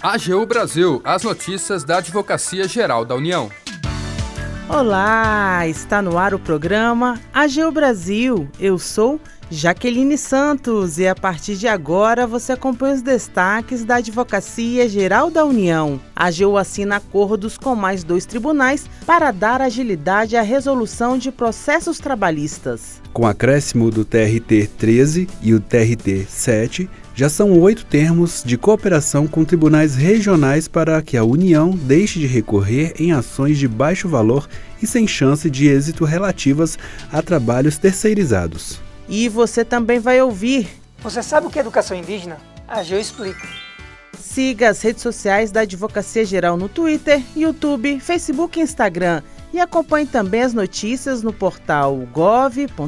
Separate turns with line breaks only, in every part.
AGU Brasil, as notícias da Advocacia Geral da União.
Olá, está no ar o programa AGU Brasil. Eu sou Jaqueline Santos e a partir de agora você acompanha os destaques da Advocacia Geral da União. A AGU assina acordos com mais dois tribunais para dar agilidade à resolução de processos trabalhistas.
Com acréscimo do TRT 13 e o TRT 7, já são oito termos de cooperação com tribunais regionais para que a União deixe de recorrer em ações de baixo valor e sem chance de êxito relativas a trabalhos terceirizados.
E você também vai ouvir.
Você sabe o que é educação indígena? A Geo explica.
Siga as redes sociais da Advocacia Geral no Twitter, YouTube, Facebook e Instagram. E acompanhe também as notícias no portal gov.br/agu.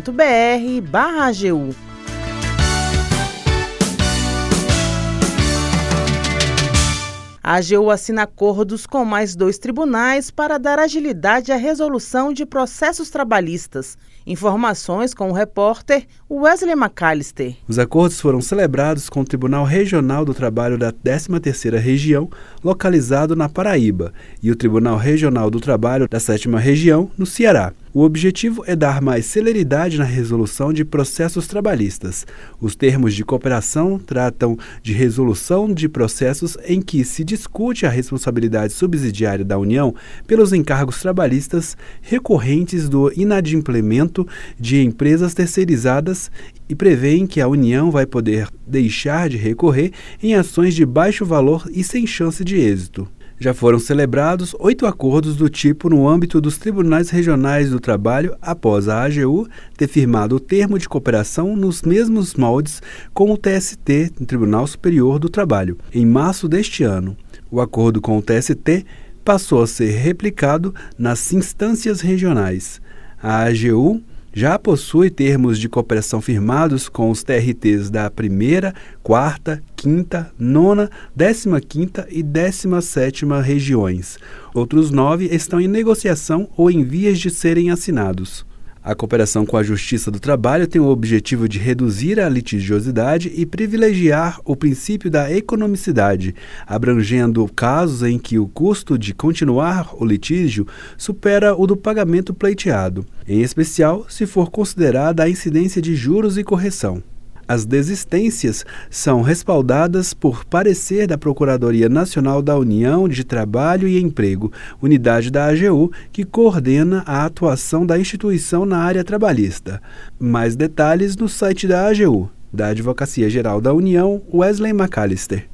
A AGU assina acordos com mais dois tribunais para dar agilidade à resolução de processos trabalhistas. Informações com o repórter Wesley McAllister.
Os acordos foram celebrados com o Tribunal Regional do Trabalho da 13ª Região, localizado na Paraíba, e o Tribunal Regional do Trabalho da 7ª Região, no Ceará. O objetivo é dar mais celeridade na resolução de processos trabalhistas. Os termos de cooperação tratam de resolução de processos em que se discute a responsabilidade subsidiária da União pelos encargos trabalhistas recorrentes do inadimplemento de empresas terceirizadas e prevêem que a União vai poder deixar de recorrer em ações de baixo valor e sem chance de êxito já foram celebrados oito acordos do tipo no âmbito dos tribunais regionais do trabalho após a AGU ter firmado o termo de cooperação nos mesmos moldes com o TST, Tribunal Superior do Trabalho, em março deste ano. O acordo com o TST passou a ser replicado nas instâncias regionais. A AGU já possui termos de cooperação firmados com os TRTs da primeira, quarta, quinta, nona, décima quinta e décima sétima regiões. Outros nove estão em negociação ou em vias de serem assinados. A cooperação com a Justiça do Trabalho tem o objetivo de reduzir a litigiosidade e privilegiar o princípio da economicidade, abrangendo casos em que o custo de continuar o litígio supera o do pagamento pleiteado, em especial se for considerada a incidência de juros e correção. As desistências são respaldadas por parecer da Procuradoria Nacional da União de Trabalho e Emprego, unidade da AGU, que coordena a atuação da instituição na área trabalhista. Mais detalhes no site da AGU, da Advocacia Geral da União, Wesley McAllister.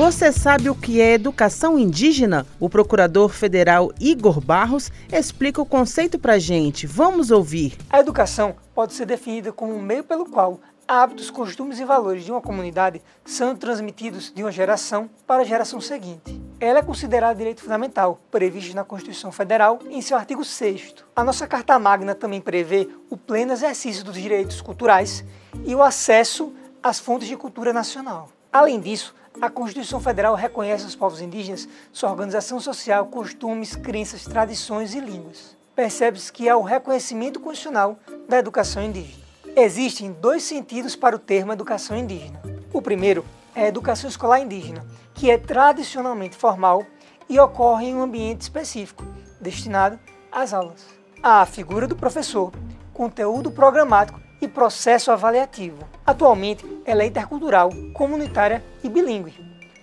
Você sabe o que é educação indígena? O procurador federal Igor Barros explica o conceito para gente. Vamos ouvir.
A educação pode ser definida como um meio pelo qual hábitos, costumes e valores de uma comunidade são transmitidos de uma geração para a geração seguinte. Ela é considerada direito fundamental, previsto na Constituição Federal em seu artigo 6 A nossa Carta Magna também prevê o pleno exercício dos direitos culturais e o acesso às fontes de cultura nacional. Além disso, a Constituição Federal reconhece aos povos indígenas sua organização social, costumes, crenças, tradições e línguas. Percebe-se que há o reconhecimento constitucional da educação indígena. Existem dois sentidos para o termo educação indígena. O primeiro é a educação escolar indígena, que é tradicionalmente formal e ocorre em um ambiente específico, destinado às aulas. Há a figura do professor, conteúdo programático e processo avaliativo. Atualmente, ela é intercultural, comunitária e bilíngue,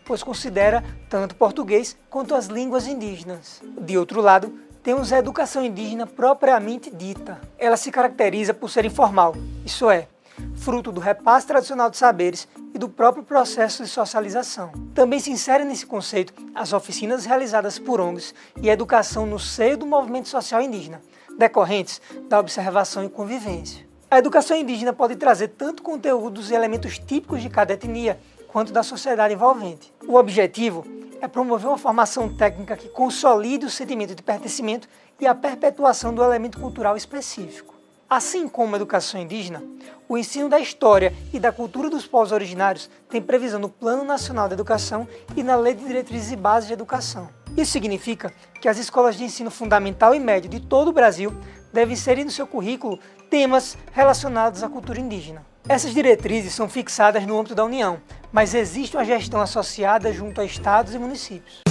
pois considera tanto português quanto as línguas indígenas. De outro lado, temos a educação indígena propriamente dita. Ela se caracteriza por ser informal, isso é, fruto do repasse tradicional de saberes e do próprio processo de socialização. Também se insere nesse conceito as oficinas realizadas por ONGs e a educação no seio do movimento social indígena, decorrentes da observação e convivência. A educação indígena pode trazer tanto conteúdos e elementos típicos de cada etnia, quanto da sociedade envolvente. O objetivo é promover uma formação técnica que consolide o sentimento de pertencimento e a perpetuação do elemento cultural específico. Assim como a educação indígena, o ensino da história e da cultura dos povos originários tem previsão no Plano Nacional de Educação e na Lei de Diretrizes e Bases de Educação. Isso significa que as escolas de ensino fundamental e médio de todo o Brasil deve inserir no seu currículo temas relacionados à cultura indígena. Essas diretrizes são fixadas no âmbito da União, mas existe uma gestão associada junto a estados e municípios.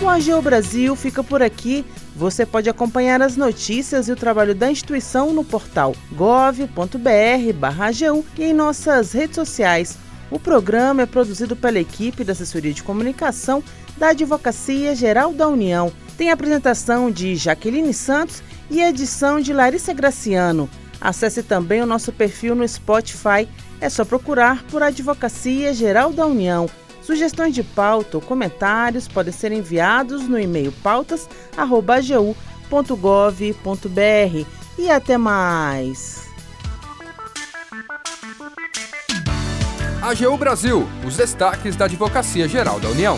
O AGU Brasil fica por aqui. Você pode acompanhar as notícias e o trabalho da instituição no portal gov.br/agu e em nossas redes sociais. O programa é produzido pela equipe da Assessoria de Comunicação da Advocacia Geral da União. Tem apresentação de Jaqueline Santos e edição de Larissa Graciano. Acesse também o nosso perfil no Spotify. É só procurar por Advocacia Geral da União. Sugestões de pauta ou comentários podem ser enviados no e-mail pautas.agu.gov.br. E até mais!
AGU Brasil, os destaques da Advocacia Geral da União.